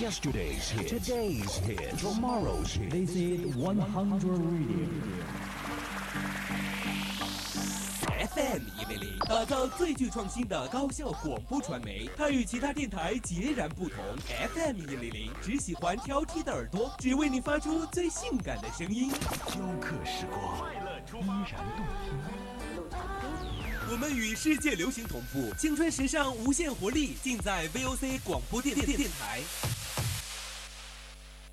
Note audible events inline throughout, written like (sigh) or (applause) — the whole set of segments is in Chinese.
Yesterday's hit, today's hit, tomorrow's hit. This is 100 Radio. FM 一零零，打造最具创新的高效广播传媒。它与其他电台截然不同。FM 一零零只喜欢挑剔的耳朵，只为你发出最性感的声音。雕刻时光，依然动听。我们与世界流行同步，青春时尚无限活力，尽在 VOC 广播电电电台。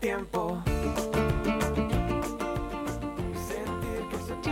青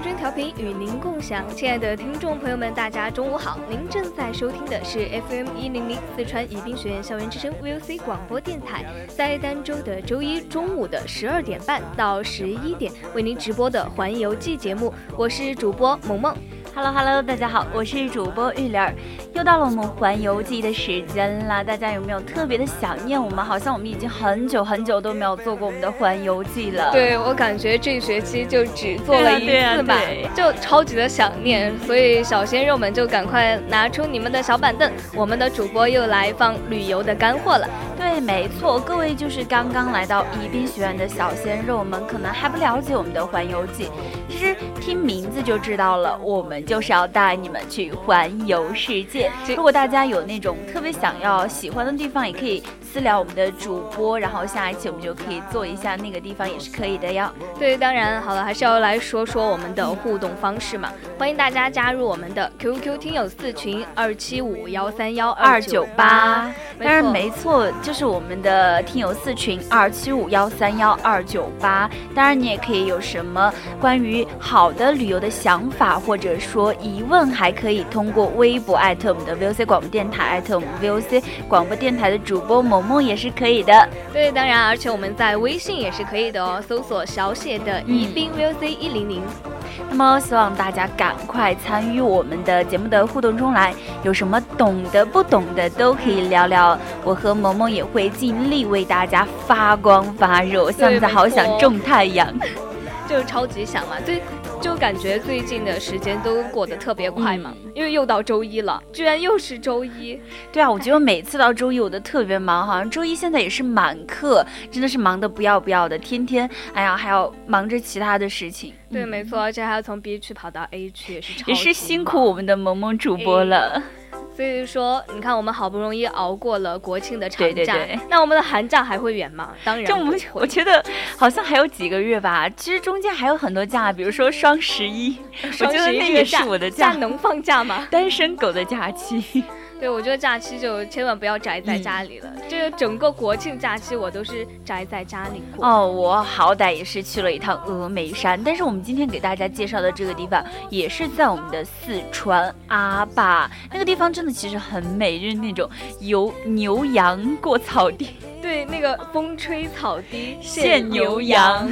春调频与您共享，亲爱的听众朋友们，大家中午好！您正在收听的是 FM 一零零四川宜宾学院校园之声 VOC 广播电台，在单周的周一中午的十二点半到十一点为您直播的环游记节目，我是主播萌萌。Hello Hello，大家好，我是主播玉莲儿，又到了我们环游记的时间啦。大家有没有特别的想念我们？好像我们已经很久很久都没有做过我们的环游记了。对我感觉这学期就只做了一次吧，就超级的想念，所以小鲜肉们就赶快拿出你们的小板凳，我们的主播又来放旅游的干货了。对，没错，各位就是刚刚来到宜宾学院的小鲜肉们，可能还不了解我们的环游记。其实听名字就知道了，我们就是要带你们去环游世界。如果大家有那种特别想要喜欢的地方，也可以私聊我们的主播，然后下一期我们就可以做一下那个地方，也是可以的哟。对，当然好了，还是要来说说我们的互动方式嘛。欢迎大家加入我们的 QQ 听友四群二七五幺三幺二九九八，当然没错，就是我们的听友四群二七五幺三幺二九八。当然，你也可以有什么关于好的旅游的想法，或者说疑问，还可以通过微博艾特我们的 VOC 广播电台，艾特我们 VOC 广播电台的主播萌萌也是可以的。对，当然，而且我们在微信也是可以的哦，搜索小写的宜宾 VOC 一零零。那么，希望大家赶快参与我们的节目的互动中来，有什么懂的、不懂的都可以聊聊。我和萌萌也会尽力为大家发光发热。我现在好想种太阳。(laughs) 就是超级想嘛，最就感觉最近的时间都过得特别快嘛，因为又到周一了，居然又是周一。对啊，我觉得每次到周一我都特别忙，好像周一现在也是满课，真的是忙得不要不要的，天天哎呀还要忙着其他的事情。对，嗯没错，而且还要从 B 区跑到 A 区，也是超也是辛苦我们的萌萌主播了。所以说，你看我们好不容易熬过了国庆的长假，对对对那我们的寒假还会远吗？当然就我们。我觉得好像还有几个月吧，其实中间还有很多假，比如说双十一，我双觉得十一这个是我的假，假能放假吗？单身狗的假期。对，我觉得假期就千万不要宅在嗯家里了。这个整个国庆假期我都是宅在家里过。哦，我好歹也是去了一趟峨眉山，但是我们今天给大家介绍的这个地方也是在我们的四川阿坝，那个地方真的其实很美，就是那种游牛羊过草地，(laughs) 对，那个风吹草低见牛羊。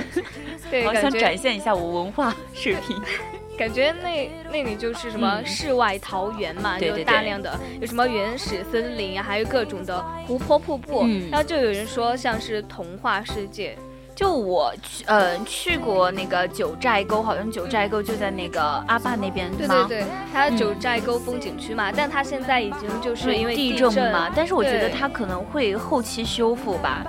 对，好想展现一下我文化水平。(laughs) 感觉那那里就是什么嗯。世外桃源嘛，有大量的有什么原始森林啊，还有各种的湖泊瀑布，嗯。然后就有人说像是童话世界。就我去，呃，去过那个九寨沟，好像九寨沟就在那个阿坝那边吗？对对对，它嗯九寨沟风景区嘛，但它现在已经就是因为地震震嘛，但是我觉得它可能会后期修复吧，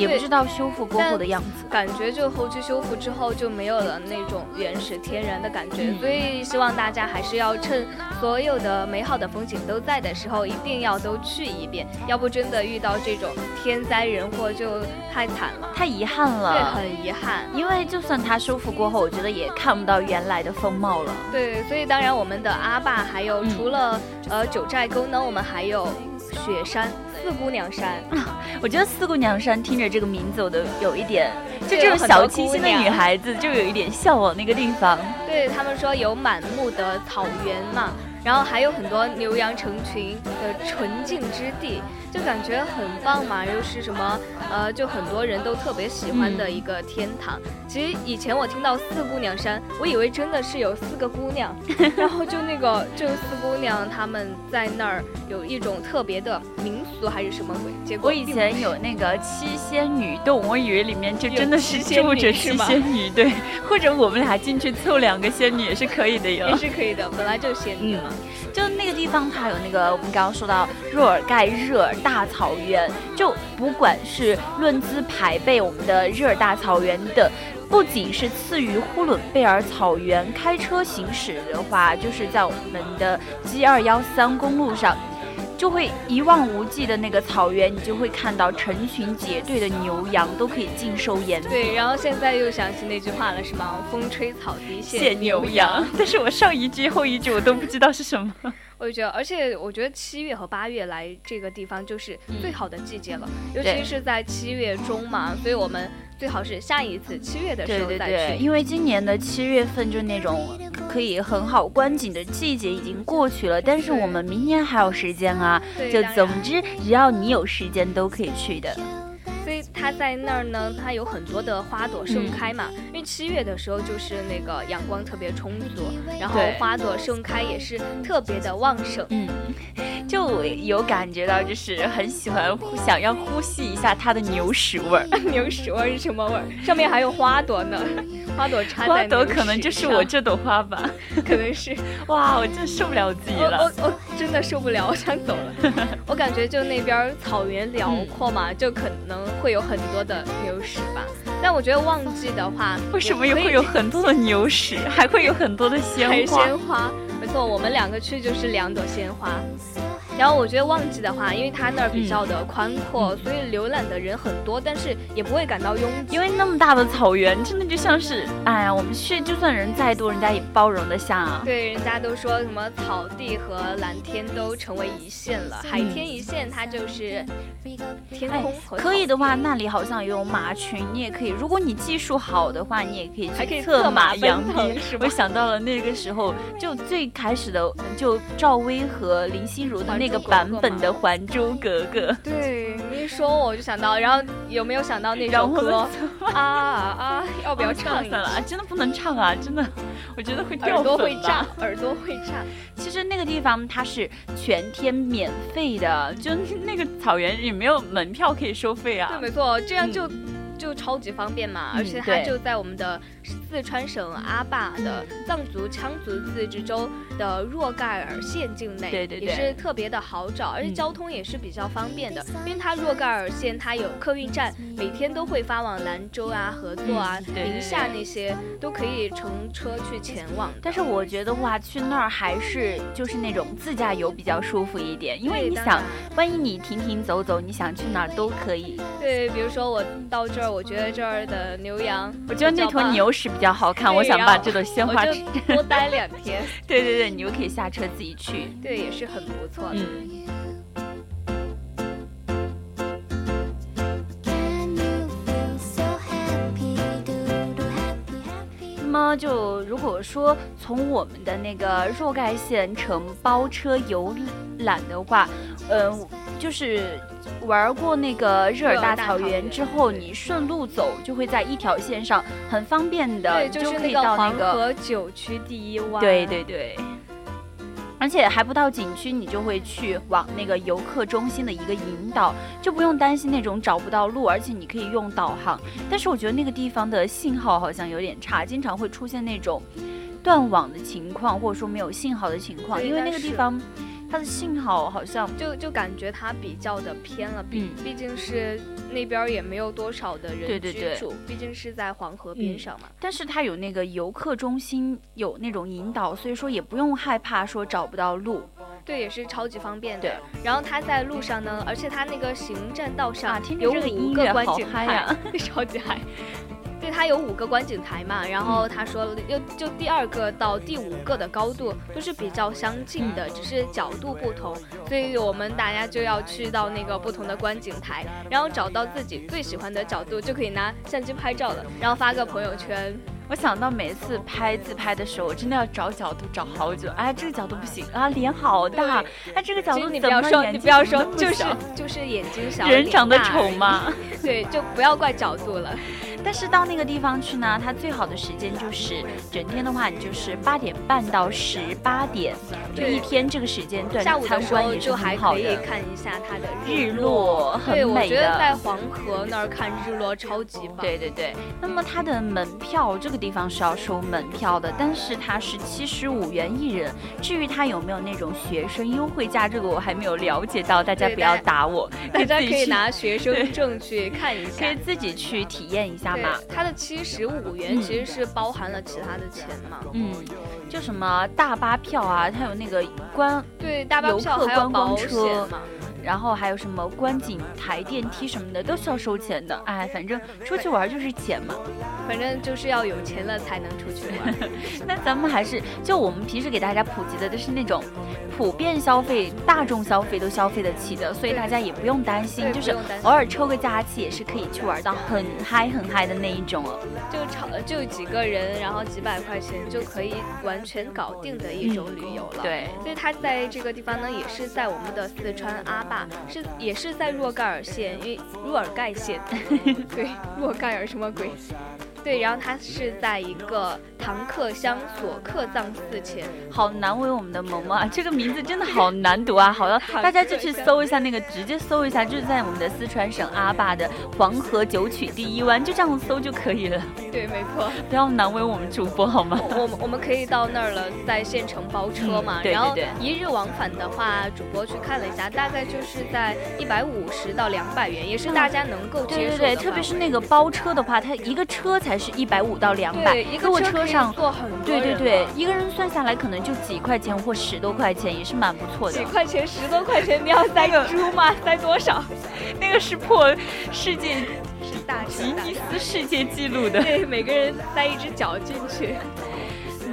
也不知道修复过后的样子。感觉就后期修复之后就没有了那种原始天然的感觉，嗯所以希望大家还是要趁所有的美好的风景都在的时候，一定要都去一遍，要不真的遇到这种天灾人祸就太惨了，太遗憾了对，很遗憾。因为就算它修复过后，我觉得也看不到原来的风貌了。对，所以当然我们的阿坝还有嗯除了、呃九寨沟呢，我们还有雪山四姑娘山。(laughs) 我觉得四姑娘山听着这个名字，我都有一点，就这种小清新的女孩子，就有一点向往那个地方。对他们说有满目的草原嘛，然后还有很多牛羊成群的纯净之地，就感觉很棒嘛，又是什么呃，就很多人都特别喜欢的一个天堂。其实以前我听到四姑娘山，我以为真的是有四个姑娘，(laughs) 然后就那个就四姑娘她们在那儿有一种特别的民俗还是什么鬼，结果我以前有那个七仙女洞，我以为里面就真的是仙住着七女是吗仙女，对，或者我们俩进去凑两个仙女也是可以的哟也。是可以的，本来就仙女嘛。就那个地方，它有那个我们刚刚说到若尔盖热尔大草原，就不管是论资排辈，我们的热尔大草原的。不仅是次于呼伦贝尔草原，开车行驶的话，就是在我们的 G 二幺三公路上，就会一望无际的那个草原，你就会看到成群结队的牛羊都可以尽收眼底。对，然后现在又想起那句话了，是吗？风吹草低见牛羊，但是我上一句后一句我都不知道是什么。(laughs) 我就觉得，而且我觉得七月和八月来这个地方就是最好的季节了，尤其是在七月中嘛，所以我们最好是下一次七月的时候再对对，去。因为今年的七月份就那种可以很好观景的季节已经过去了，但是我们明年还有时间啊。就总之，只要你有时间都可以去的。所以它在那儿呢，它有很多的花朵盛开嘛。因为七月的时候就是那个阳光特别充足，然后花朵盛开也是特别的旺盛。嗯，就有感觉到就是很喜欢想要呼吸一下它的牛屎味儿。(laughs) (laughs) 牛屎味儿是什么味儿？上面还有花朵呢，(laughs) 花朵插在花朵牛可能就是我这朵花吧。可能是。哇，我真受不了自己了。我我真的受不了，我想走了。我感觉就那边草原辽阔嘛，就可能会有很多的牛屎吧。但我觉得旺季的话，为什么又也会有很多的牛屎，还会有很多的鲜花？鲜花？没错，我们两个去就是两朵鲜花。然后我觉得旺季的话，因为它那儿比较的宽阔，所以浏览的人很多，但是也不会感到拥挤。因为那么大的草原，真的就像是，哎呀，我们去就算人再多，人家也包容得下啊。对，人家都说什么草地和蓝天都成为一线了，海天一线，它就是天空和可以的话，那里好像有马群，你也可以。如果你技术好的话，你也可以还可以去策策马扬鞭是吧我想到了那个时候，就最开始的，就赵薇和林心如的那个版本的《还珠格格》。对你一说我就想到，然后有没有想到那首歌啊啊？要不要唱一下了，啊？真的不能唱啊！真的，我觉得会掉耳朵会炸，耳朵会炸。其实那个地方它是全天免费的，就那个草原也没有门票可以收费啊。对，没错，这样就。就超级方便嘛，而且它就在我们的四川省阿坝的藏族羌族自治州的若盖尔县境内，对对对也是特别的好找，而且嗯交通也是比较方便的，因为它若盖尔县它有客运站，每天都会发往兰州啊、合作啊、宁夏那些都可以乘车去前往。但是我觉得话，去那儿还是就是那种自驾游比较舒服一点，因为你想万一你停停走走，你想去哪儿都可以。对，比如说我到这儿，我觉得这儿的牛羊，我觉得那坨牛屎比较好看，我想把这朵鲜花吃。多待两天，(laughs) 对对对，你就可以下车自己去。对，也是很不错的。那么就如果说从我们的那个若盖县城包车游览的话，嗯、就是玩过那个日尔大草原之后，你顺路走就会在一条线上，很方便的，对，就是可以那个黄到那个河九曲第一湾。对对对。而且还不到景区，你就会去往那个游客中心的一个引导，就不用担心那种找不到路，而且你可以用导航。但是我觉得那个地方的信号好像有点差，经常会出现那种断网的情况，或者说没有信号的情况，因为那个地方它的信号好像就就感觉它比较的偏了，毕、嗯毕竟是那边也没有多少的人对对对居住，毕竟是在黄河边嗯上嘛。但是它有那个游客中心有那种引导，所以说也不用害怕说找不到路。对，也是超级方便的。然后它在路上呢，而且它那个行栈道上有这个五个观景台，(laughs) 超级嗨。对，它有五个观景台嘛，然后他说了，就就第二个到第五个的高度都是比较相近的，只是角度不同，所以我们大家就要去到那个不同的观景台，然后找到自己最喜欢的角度，就可以拿相机拍照了，然后发个朋友圈。我想到每次拍自拍的时候，我真的要找角度找好久。哎，这个角度不行啊，脸好大。哎，这个角度你度怎么不要说，你不要说就是就是眼睛小，人长得丑嘛。(laughs) 对，就不要怪角度了。但是到那个地方去呢，它最好的时间就是整天的话，你就是八点半到十八点，就一天这个时间段下午参的时候观也是很就还可以好的。看一下它的日落，落很对，我美觉得在。黄河那儿看日落超级棒。对对对，那么它的门票这个地方是要收门票的，但是它是七十五元一人。至于它有没有那种学生优惠价，这个我还没有了解到，大家不要打我，(laughs) 大家可以拿学生证去看一下可以。自己去体验一下对嘛。，它的七十五元嗯其实是包含了其他的钱嘛。嗯，就什么大巴票啊，它有那个观，对，大巴游客票还有观光保车险嘛。然后还有什么观景台、电梯什么的都是要收钱的。哎，反正出去玩就是钱嘛。反正就是要有钱了才能出去玩。(laughs) 那咱们还是就我们平时给大家普及的都是那种普遍消费、大众消费都消费得起的，所以大家也不用担心，就是偶尔抽个假期也是可以去玩到很嗨很嗨的那一种哦。就超就几个人，然后几百块钱就可以完全搞定的一种旅游了。。对，所以它在这个地方呢，也是在我们的四川阿坝，是也是在若盖尔县，因为若尔盖县，(laughs) 对，若盖尔什么鬼？对，然后它是在一个唐克乡索克藏寺前，好难为我们的萌萌啊！这个名字真的好难读啊！好了，(laughs) 大家就去搜一下那个，直接搜一下，就是在我们的四川省阿坝的黄河九曲第一湾，就这样搜就可以了。对，没错。不要难为我们主播好吗？我们我们可以到那儿了，在县城包车嘛，嗯对对然后对一日往返的话，主播去看了一下，大概就是在一百五十到两百元，也是大家能够接受的对对对，特别是那个包车的话，它一个车才是一百五到两百，一个如果车上。坐很多人对对对，一个人算下来可能就几块钱或十多块钱，也是蛮不错的几。块钱、十多块钱，你要塞猪吗？塞多少？那个是破世界大吉尼斯世界纪录的。对，每个人塞一只脚进去。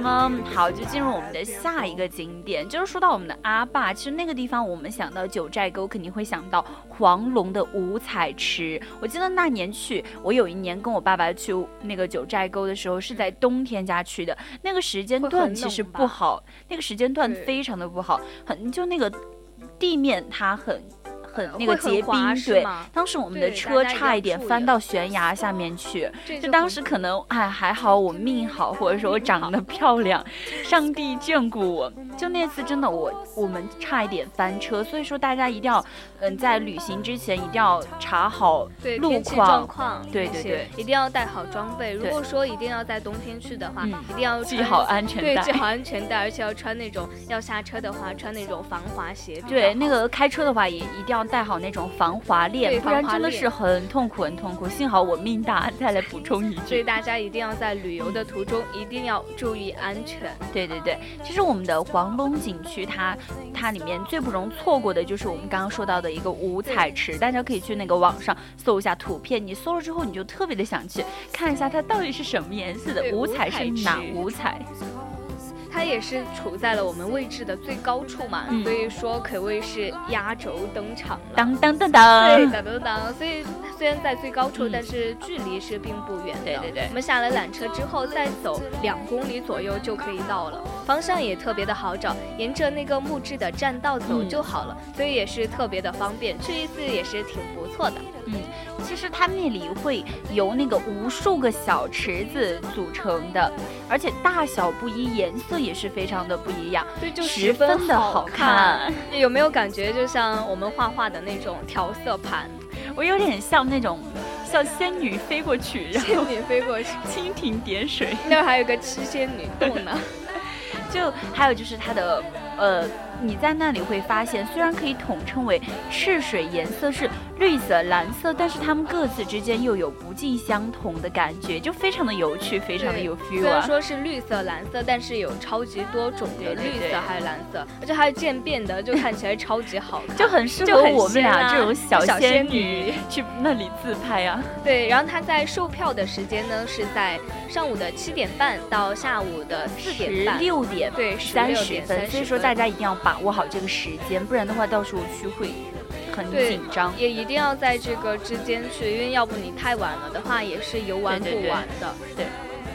那么好，就进入我们的下一个景点，就是说到我们的阿坝，其实那个地方我们想到九寨沟，肯定会想到黄龙的五彩池。我记得那年去，我有一年跟我爸爸去那个九寨沟的时候，是在冬天家去的，那个时间段其实不好，那个时间段非常的不好，很就那个地面它很。很那个结冰，对当时我们的车差一点翻到悬崖下面去，就当时可能哎还好我命好，或者说我长得漂亮，上帝眷顾我。就那次真的我我们差一点翻车，所以说大家一定要嗯在旅行之前一定要查好路况对对对一定要带好装备。如果说一定要在冬天去的话，嗯一定要系好安全对，带系。好安全带，而且要穿那种要下车的话，穿那种防滑鞋。对，那个开车的话也一定要带好那种防滑链，不然真的是很痛苦很痛苦。幸好我命大，再来补充一句。所以大家一定要在旅游的途中一定要注意安全。对对对，其实我们的黄龙景区它，它里面最不容错过的就是我们刚刚说到的一个五彩池，大家可以去那个网上搜一下图片，你搜了之后你就特别的想去看一下它到底是什么颜色的，五彩是哪五彩？它也是处在了我们位置的最高处嘛，嗯。所以说可谓是压轴登场了。当当当当。对，当，当当。当，所以虽然在最高处，嗯。但是距离是并不远的。对对对。我们下了缆车之后，再走两公里左右就可以到了，方向也特别的好找，沿着那个木质的栈道走嗯就好了，所以也是特别的方便，去一次也是挺不错的。嗯其实它那里会由那个无数个小池子组成的，而且大小不一，颜色也是非常的不一样。对，就十十分的好好看。(laughs) 有没有感觉就像我们画画的那种调色盘，我有点像那种像仙女飞过去，然后仙女飞过去，蜻蜓点水。那儿还有个七仙女洞呢。就还有就是它的呃你在那里会发现，虽然可以统称为赤水颜色是绿色、蓝色，但是它们各自之间又有不尽相同的感觉，就非常的有趣，非常的有 feel 虽然啊。说是绿色、蓝色，但是有超级多种的绿色还有蓝色，而且还有渐变的，就看起来超级好看，(laughs) 就很适合我们俩这种小小仙女去那里自拍啊。对。然后它在售票的时间呢是在上午的七点半到下午的四点六点对三16十分，所以说大家一定要把握好这个时间，不然的话到时候去会很紧张。也一定要在这个之间去，因为要不你太晚了的话，也是游玩不完的。对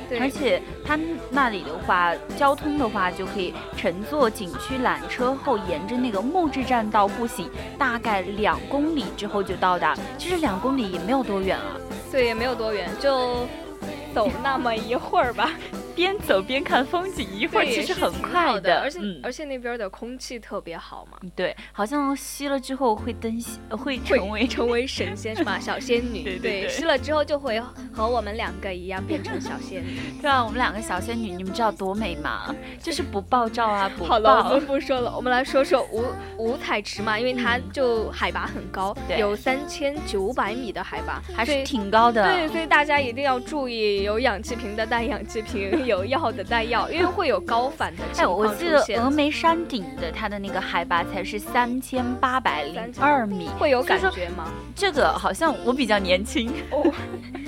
对，而且它那里的话，交通的话就可以乘坐景区缆车后，沿着那个木质栈道步行，大概两公里之后就到达。其实两公里也没有多远啊，对也没有多远，就走那么一会儿吧。边走边看风景，一会儿其实很快好的，而且、嗯而且那边的空气特别好嘛，对，好像吸了之后会登，呃会成为会成为神仙是吧？(laughs) 小仙女，对对对吸了之后就会和我们两个一样变成小仙女。(laughs) 对啊，我们两个小仙女，你们知道多美吗？(laughs) 就是不爆照啊，不好了，我们。不说了，我们来说说五五彩池嘛，因为它就海拔很高，对有三千九百米的海拔，还是挺高的。对，所以大家一定要注意，有氧气瓶的带氧气瓶，有药的带药，因为会有高反的情哎，我记得。峨眉山顶的它的那个海拔才是三千八百零二米，会有感觉吗？这个好像我比较年轻，哦，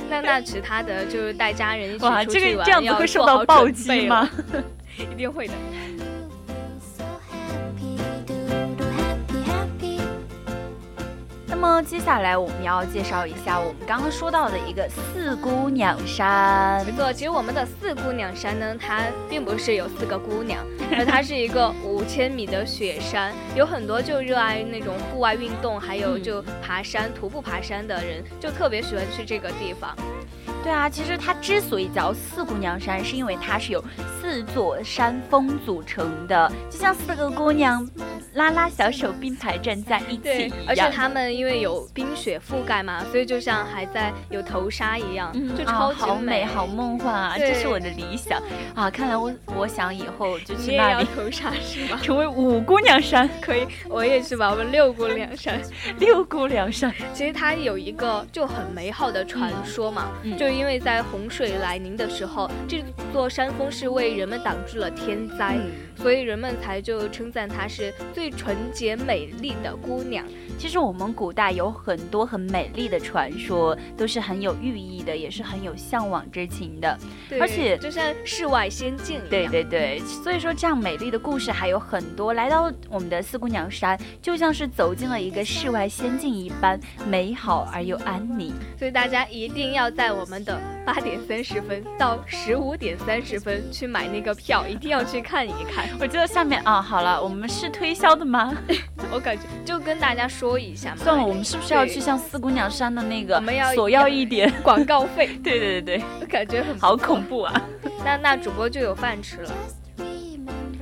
那那其他的就是带家人一起哇，出去玩，这个这样子会受到暴击吗？？(laughs) 一定会的。么接下来我们要介绍一下我们刚刚说到的一个四姑娘山没。错，其实我们的四姑娘山呢，它并不是有四个姑娘，(laughs) 而它是一个五千米的雪山，有很多就热爱那种户外运动，还有嗯就爬山、徒步爬山的人，就特别喜欢去这个地方。对啊，其实它之所以叫四姑娘山，是因为它是由四座山峰组成的，就像四个姑娘拉拉小手并排站在一起一样，而且样。他们因为有冰雪覆盖嘛，所以就像还在有头纱一样，就啊超级好美，好梦幻啊！这是我的理想啊！看来我我想以后就去那里头纱是吗？(laughs) 成为五姑娘山、可以，我也去吧。我们六姑娘山，(laughs) 六姑娘山。其实它有一个就很美好的传说嘛，嗯就因为在洪水来临的时候，这座山峰是为人们挡住了天灾，嗯所以人们才就称赞她是最纯洁美丽的姑娘。其实我们古代有很多很美丽的传说，都是很有寓意的，也是很有向往之情的。对而且就像世外仙境一样。对对对，所以说这样美丽的故事还有很多。来到我们的四姑娘山，就像是走进了一个世外仙境一般，美好而又安宁。所以大家一定要在我们的八点三十分到十五点三十分去买那个票，一定要去看一看。我记得下面啊，好了，我们是推销的吗？(laughs) 我感觉就跟大家说一下嘛。算了，我们是不是要去向四姑娘山的那个我们要索要一点？(laughs) 广告费，对对对对，感觉很好恐怖啊！(laughs) 那那主播就有饭吃了。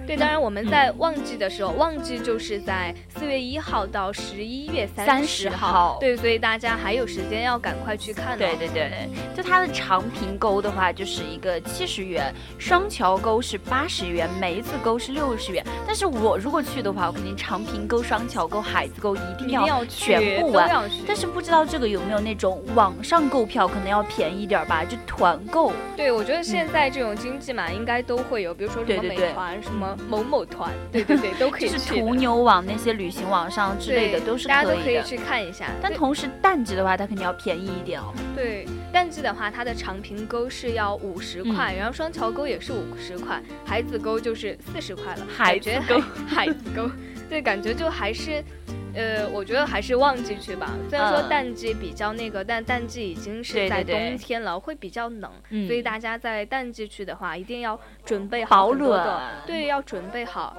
对，当然我们在旺季的时候，旺季就是在四月一号到十一月三十30号对，所以大家还有时间要赶快去看、哦。对对对，就它的长平沟的话，就是一个七十元，双桥沟是八十元，梅子沟是六十元。但是我如果去的话，我肯定长平沟、双桥沟、海子沟一定要去全部玩。但是不知道这个有没有那种网上购票可能要便宜点儿吧，就团购。对，我觉得现在这种经济嘛，应该都会有，比如说什么美团、什么某某团，(laughs) 对对对，都可以就是去途牛网那些旅行网上之类的都是大家可以的。都可以去看一下。但同时淡季的话，它肯定要便宜一点哦。对，淡季的话，它的长平沟是要五十嗯块，然后双桥沟也是五十块，海子沟就是四十块了。海子沟，海子沟，对，感觉就还是。呃，我觉得还是旺季去吧。虽然说嗯淡季比较那个，但淡季已经是在冬天了，会比较冷，嗯所以大家在淡季去的话，一定要准备好保暖对，要准备好。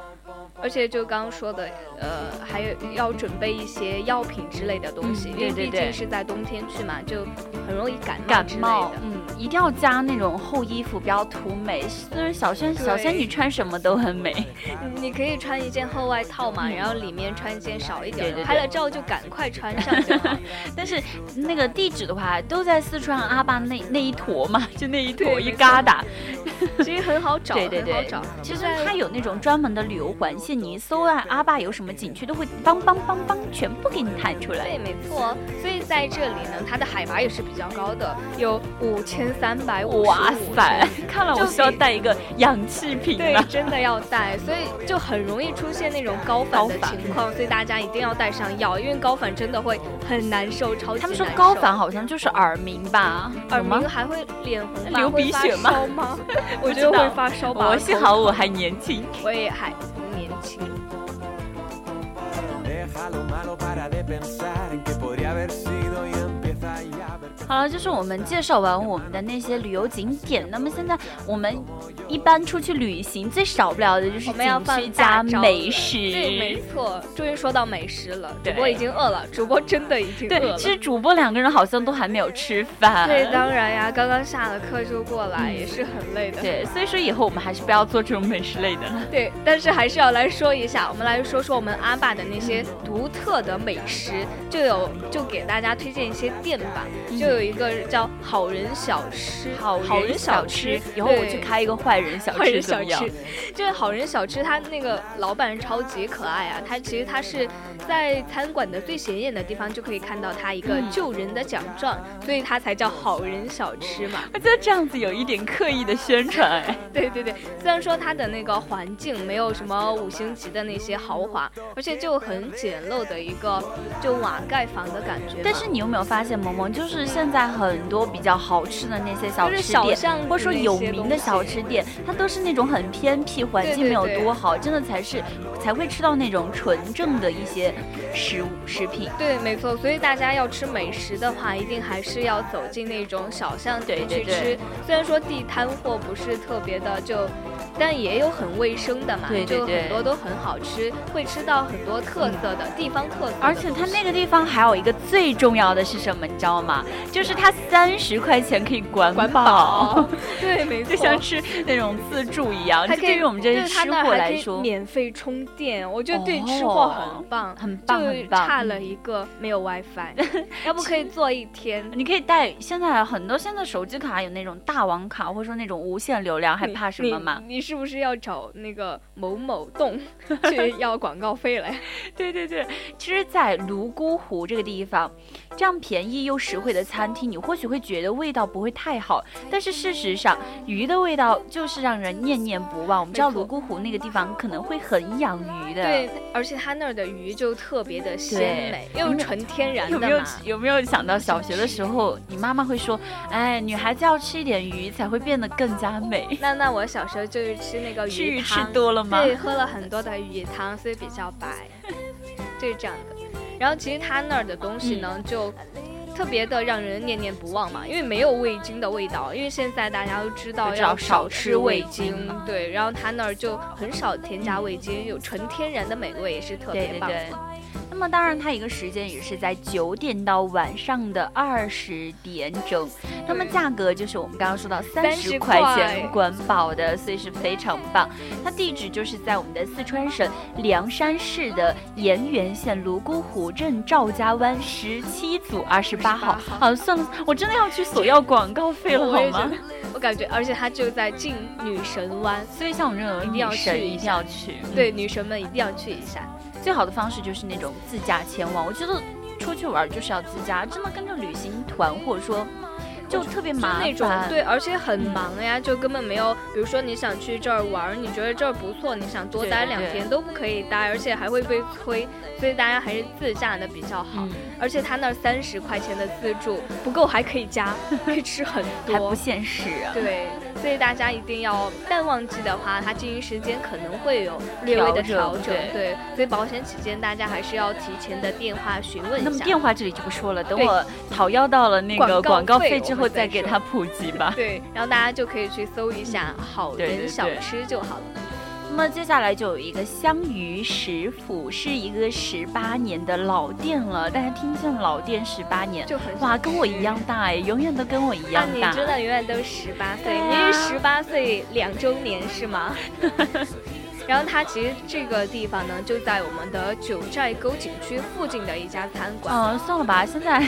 而且就刚刚说的，呃，还有要准备一些药品之类的东西，嗯因为毕竟是在冬天去嘛，就很容易感冒感。冒嗯，一定要加那种厚衣服，不要图美。虽然小仙小仙女穿什么都很美，(laughs) 你可以穿一件厚外套嘛，然后里面穿一件少一点的，对对对拍了照就赶快穿上就好。(laughs) 但是那个地址的话，都在四川阿坝那那一坨嘛，就那一坨一疙瘩。其实很好找，对对对很好找。其实它有那种专门的旅游环线，你一搜啊阿坝有什么景区，都会梆梆梆梆全部给你弹出来。对，没错。所以在这里呢，它的海拔也是比较高的，有五千三百五哇塞，看来我需要带一个氧气瓶对，。真的要带，所以就很容易出现那种高反的情况，所以大家一定要带上药，因为高反真的会很难受，超级难受他们说高反好像就是耳鸣吧？耳鸣还会脸红吧，流鼻血吗吗？(laughs) 我觉得会发烧吧。(laughs) 我幸好我还年轻。我也还年轻。Deja lo malo para de pensar en que podría haber sido y 好了，就是我们介绍完我们的那些旅游景点，那么现在我们一般出去旅行最少不了的就是我们要放景区加大招了美食。对，没错，终于说到美食了。主播已经饿了，主播真的已经饿了对，了。其实主播两个人好像都还没有吃饭。对，当然呀，刚刚下了课就过来，也是很累的。对，所以说以后我们还是不要做这种美食类的了。对，但是还是要来说一下，我们来说说我们阿坝的那些独特的美食，就有就给大家推荐一些店吧，就有一个叫好人小吃，好人小吃，以后我去开一个坏人小吃怎么样吃？，就是好人小吃，他那个老板超级可爱啊！他其实他是在餐馆的最显眼的地方就可以看到他一个嗯救人的奖状，所以他才叫好人小吃嘛。我觉得这样子有一点刻意的宣传 (laughs) 哎。对对对，虽然说它的那个环境没有什么五星级的那些豪华，而且就很简陋的一个就瓦盖房的感觉。但是你有没有发现，萌萌就是现在很多比较好吃的那些小吃店，或者说有名的小吃店，它都是那种很偏僻，环境没有多好，真的才是才会吃到那种纯正的一些食物食品。对，没错，所以大家要吃美食的话，一定还是要走进那种小巷子对对对去吃。虽然说地摊货不是特别的就，但也有很卫生的嘛，对对对就很多都很好吃，会吃到很多特色的、地方特色而且它那个地方还有一个最重要的是什么，你知道吗？就是它三十块钱可以管管饱饱，(laughs) 对，没错，就像吃那种自助一样。还可以对于我们这些吃货来说，免费充电，我觉得对吃货哦很棒，很棒就很棒差了一个没有 WiFi，(laughs) 要不可以坐一天。你可以带现在很多现在手机卡有那种大网卡，或者说那种无限流量，还怕什么嘛？你？你是不是要找那个某某洞 (laughs) 去要广告费嘞？对对对，其实，在泸沽湖这个地方，这样便宜又实惠的餐厅，你或许会觉得味道不会太好，但是事实上，鱼的味道就是让人念念不忘。我们知道泸沽湖那个地方可能会很养鱼的，对，而且它那儿的鱼就特别的鲜美，又纯天然的有没有的。有没有想到小学的时候，你妈妈会说，哎，女孩子要吃一点鱼才会变得更加美。(laughs) 那那我小时候就是吃那个吃鱼吃汤，多了吗？对，喝了很多的鱼汤，所以比较白，(laughs) 就是这样的。然后其实他那儿的东西嗯呢，就特别的让人念念不忘嘛，因为没有味精的味道，因为现在大家都知道要少少吃味精对。然后他那儿就很少添加味精，有纯天然的美味，也是特别棒。对对对。那么当然，它一个时间也是在九点到晚上的二十点整。那么价格就是我们刚刚说到三十30块块钱管饱的，所以是非常棒。它地址就是在我们的四川省凉山市的盐源县泸沽湖镇赵家湾十七组二十八号。28号好，算了，我真的要去索要广告费了，(laughs) 好吗我感觉，而且它就在进女神湾，所以像我们这种一定要去一下要去。嗯对，女神们一定要去一下。最好的方式就是那种自驾前往。我觉得出去玩就是要自驾，真的跟着旅行团或者说就特别就麻烦。那种对，而且很嗯忙呀，就根本没有，比如说你想去这儿玩，你觉得这儿不错，你想多待两天都不可以待，而且还会被催，所以大家还是自驾的比较好。嗯，而且他那儿三十块钱的自助不够还可以加，可以吃很多还不。现实啊。对，所以大家一定要淡旺季的话，它经营时间可能会有略微的调整。对对，所以保险起见，大家还是要提前的电话询问一下。那么电话这里就不说了，等我讨要到了那个广广告费之后再给他普及吧。对，然后大家就可以去搜一下好人小吃就好了。那么接下来就有一个香鱼食府，是一个十八年的老店了。大家听见老店十八年，就很哇，跟我一样大哎，永远都跟我一样啊，你大。真的永远都十八岁，对啊你是十八岁两周年是吗？(laughs) 然后它其实这个地方呢，就在我们的九寨沟景区附近的一家餐馆。嗯，算了吧，现在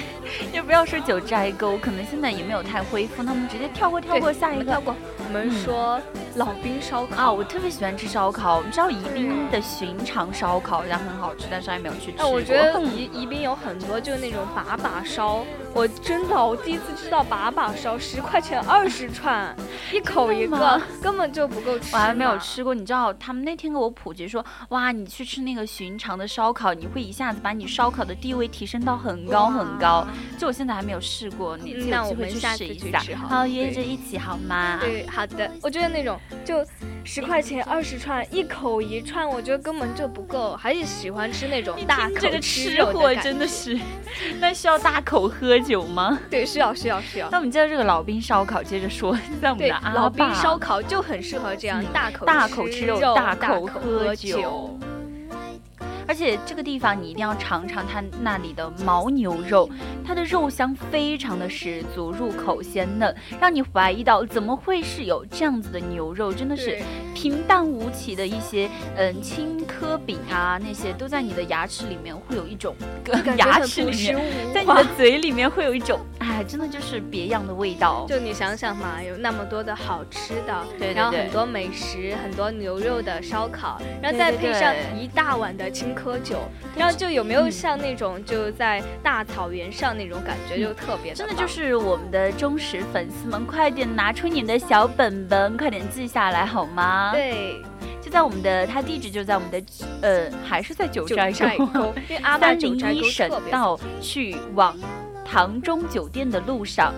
也不要说九寨沟，可能现在也没有太恢复，那我们直接跳过跳过下一个跳。过，我们说老兵烧烤啊，我特别喜欢吃烧烤。你知道宜宾的寻常烧烤然后很好吃，但是还没有去吃。我觉得宜宜宾有很多就是那种把把烧，我真的我第一次知道把把烧十块钱二十串，一口一个根本就不够吃。我还没有。吃过，你知道他们那天给我普及说，哇，你去吃那个寻常的烧烤，你会一下子把你烧烤的地位提升到很高很高。就我现在还没有试过，你嗯那我有机会去们下次试一下去吃好。约着一起好吗？对，好的。我觉得那种就十块钱二十串，一口一串，我觉得根本就不够，还是喜欢吃那种大口这个吃吃货真的是，那需要大口喝酒吗？(laughs) 对，需要需要需要那。我们接着这个老兵烧烤，接着说，(laughs) 在我们的，阿老兵烧烤就很适合这样嗯大口大口吃肉肉，大大口喝喝酒。而且这个地方你一定要尝尝它那里的牦牛肉，它的肉香非常的十足，入口鲜嫩，让你怀疑到怎么会是有这样子的牛肉，真的是平淡无奇的一些嗯青稞饼啊那些都在你的牙齿里面会有一种牙齿里面，在你的 (laughs) 嘴里面会有一种哎，真的就是别样的味道。就你想想嘛，有那么多的好吃的，对对对然后很多美食，很多牛肉的烧烤，然后再配上一大碗的青稞酒，然后就有没有像那种就在大草原上那种感觉，就特别真的就是我们的忠实粉丝们，快点拿出你们的小本本，快点记下来好吗？，对。就在我们的，它地址就在我们的，呃，还是在九九寨沟，(laughs) 三九寨沟零一省道去往塘中酒店的路上。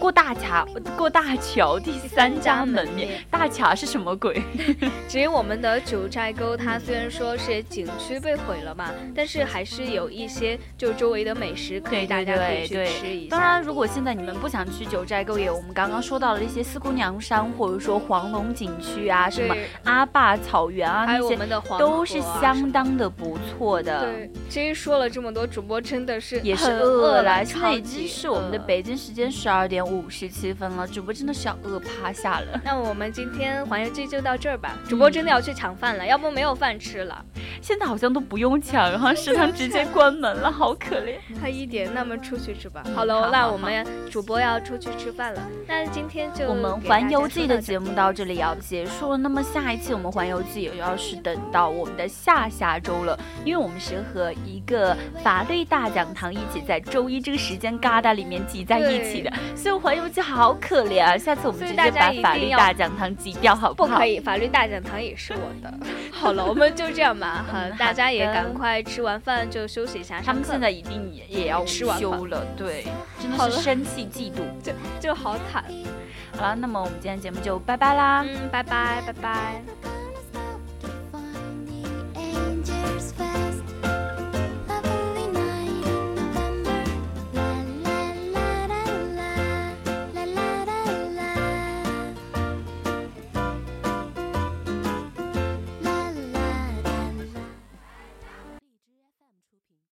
过大桥，过大桥，第三家门面。大桥是什么鬼？(laughs) 其实我们的九寨沟，它虽然说是景区被毁了嘛，但是还是有一些就周围的美食可以大家可以去吃一下。当然，如果现在你们不想去九寨沟，也有我们刚刚说到了一些四姑娘山，或者说黄龙景区啊，什么阿坝草原啊还有我那些，们的黄都是相当的不错的。对，其实说了这么多，主播真的是也是很饿了，了，现在已经是我们的北京时间十二点五十七分了，主播真的是要饿趴下了。那我们今天环游记就到这儿吧。主播真的要去抢饭了，要不没有饭吃了。现在好像都不用抢，然后食堂直接关门了，好可怜。快一点，那么出去吃吧。好好了，那我们主播要出去吃饭了。那今天就我们环游记的节目到这里要结束了，那么下一期我们环游记也要是等到我们的下下周了，因为我们是和一个法律大讲堂一起在周一这个时间疙瘩里面挤在一起的，所以环游记好可怜啊！下次我们直接把法律大讲堂挤掉好不好？不可以，法律大讲堂也是我的。好了，我们就这样吧。哈，大家也赶快吃完饭就休息一下。他们现在一定也也要吃完休了，对，真的是生气嫉妒，就就好惨。好了，那么我们今天节目就拜拜啦，嗯，拜拜，拜拜。